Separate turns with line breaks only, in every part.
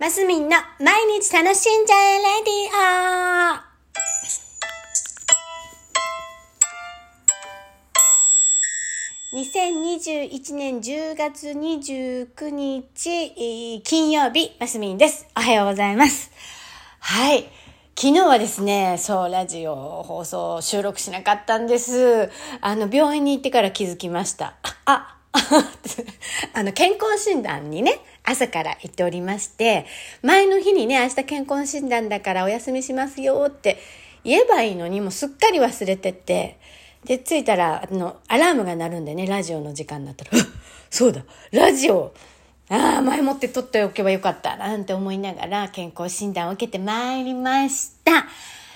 マスミンの毎日楽しんじゃえレディオ2021年10月29日、金曜日、マスミンです。おはようございます。はい。昨日はですね、そう、ラジオ放送収録しなかったんです。あの、病院に行ってから気づきました。あ、あ、あの、健康診断にね、朝から行っておりまして、前の日にね、明日健康診断だからお休みしますよって言えばいいのに、もうすっかり忘れてて、で、着いたら、あの、アラームが鳴るんでね、ラジオの時間になったら、そうだ、ラジオああ、前もって撮っておけばよかった、なんて思いながら健康診断を受けてまいりました。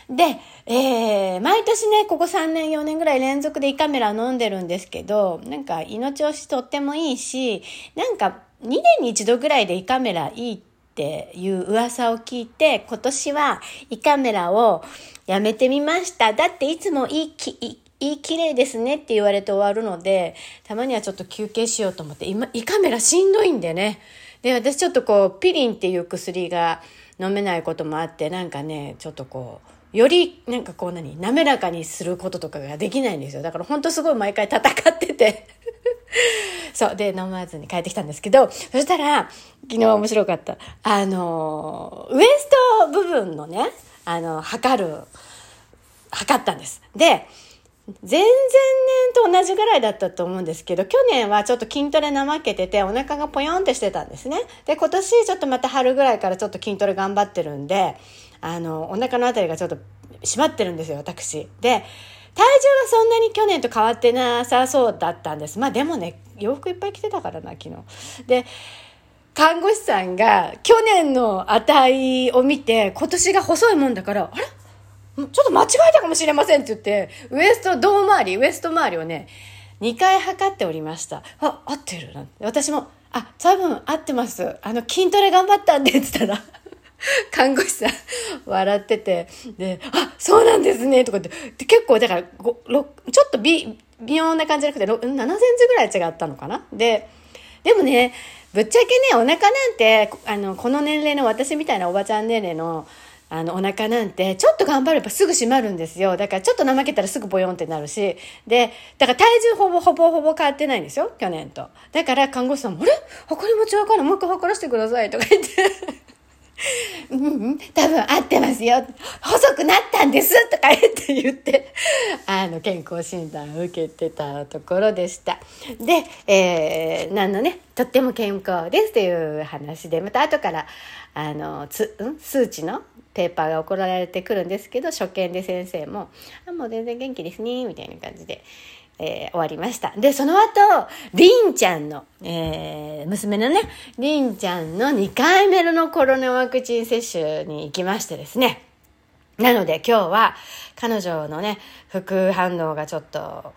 で、えー、毎年ね、ここ3年、4年ぐらい連続で胃カメラ飲んでるんですけど、なんか胃の調子とってもいいし、なんか2年に一度ぐらいで胃カメラいいっていう噂を聞いて、今年は胃カメラをやめてみました。だっていつもいいき、いいい綺麗ですねって言われて終わるので、たまにはちょっと休憩しようと思って、今、胃カメラしんどいんでね。で、私ちょっとこう、ピリンっていう薬が飲めないこともあって、なんかね、ちょっとこう、より、なんかこう何、滑らかにすることとかができないんですよ。だから本当すごい毎回戦ってて。そう。で、飲まずに帰ってきたんですけど、そしたら、昨日面白かった。あの、ウエスト部分のね、あの、測る、測ったんです。で、前々年と同じぐらいだったと思うんですけど、去年はちょっと筋トレ怠けてて、お腹がぽよんってしてたんですね。で、今年ちょっとまた春ぐらいからちょっと筋トレ頑張ってるんで、あの、お腹のあたりがちょっと締まってるんですよ、私。で、体重はそんなに去年と変わってなさそうだったんです。まあでもね、洋服いっぱい着てたからな、昨日。で、看護師さんが去年の値を見て、今年が細いもんだから、あれ？ちょっと間違えたかもしれませんって言って、ウエスト胴回り、ウエスト周りをね、2回測っておりました。あ、合ってる？なんて。私も、あ、多分合ってます。あの、筋トレ頑張ったんで、って言ったら、看護師さん、笑ってて、で、あ、そうなんですね、とかって、で結構、だから、ごろちょっと微、微妙な感じじゃなくて、7センチぐらい違ったのかな？で、でもね、ぶっちゃけね、お腹なんて、あの、この年齢の私みたいなおばちゃん年齢の、あの、お腹なんて、ちょっと頑張ればすぐ閉まるんですよ。だから、ちょっと怠けたらすぐボヨンってなるし。で、だから体重ほぼほぼほぼ変わってないんですよ。去年と。だから、看護師さんも、あれ？測り持ちわかる？もう一回測らせてください。とか言って。うん、多分合ってますよ。細くなったんですとか言って言って、あの、健康診断を受けてたところでした。で、えー、何のね、とっても健康ですという話で、また後から、あの、つ、ん数値のペーパーが送られてくるんですけど、初見で先生も、あ、もう全然元気ですね、みたいな感じで、えー終わりました。で、その後、りんちゃんの、えー娘のね、りんちゃんの2回目のコロナワクチン接種に行きましてですね。なので今日は彼女のね、副反応がちょっと、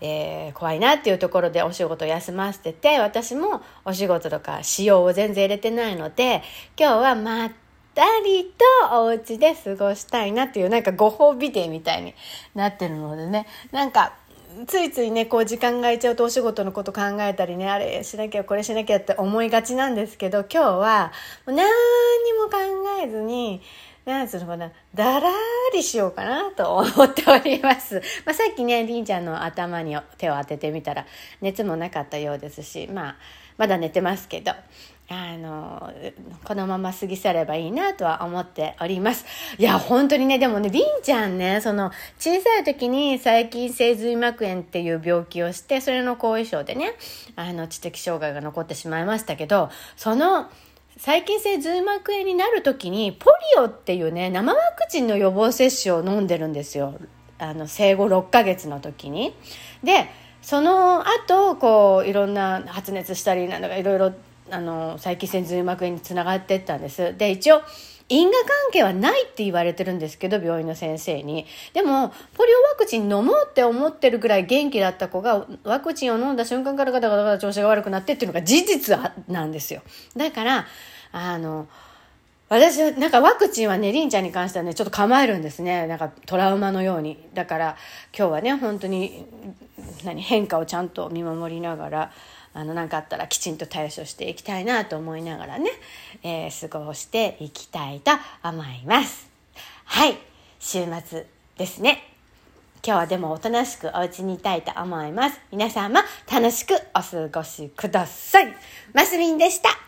えー怖いなっていうところでお仕事休ませてて、私もお仕事とか仕様を全然入れてないので、今日はまったりとお家で過ごしたいなっていうなんかご褒美デーみたいになってるのでね、なんかついついねこう時間が空いちゃうとお仕事のこと考えたりねあれしなきゃこれしなきゃって思いがちなんですけど今日はもう何にも考えずになんつうのかなだらーりしようかなと思っております、まあ、さっきねりんちゃんの頭に手を当ててみたら熱もなかったようですしまあまだ寝てますけど。あの、このまま過ぎ去ればいいなとは思っております。いや、本当にね、でもね、りんちゃんね、その、小さい時に細菌性髄膜炎っていう病気をして、それの後遺症でね、あの、知的障害が残ってしまいましたけど、その、細菌性髄膜炎になる時に、ポリオっていうね、生ワクチンの予防接種を飲んでるんですよ。あの、生後6ヶ月の時に。で、その後、こう、いろんな発熱したり、なんだかいろいろ、あの、細菌性髄膜炎につながっていったんです。で、一応、因果関係はないって言われてるんですけど、病院の先生に。でも、ポリオワクチン飲もうって思ってるぐらい元気だった子が、ワクチンを飲んだ瞬間からガタガタガタ調子が悪くなってっていうのが事実なんですよ。だから、あの、私は、なんかワクチンはね、りんちゃんに関してはね、ちょっと構えるんですね。なんかトラウマのように。だから、今日はね、本当に、何、変化をちゃんと見守りながら、あの、なんかあったらきちんと対処していきたいなと思いながらね、えー、過ごしていきたいと思います。はい、週末ですね。今日はでもおとなしくお家にいたいと思います。皆様楽しくお過ごしください。マスミンでした。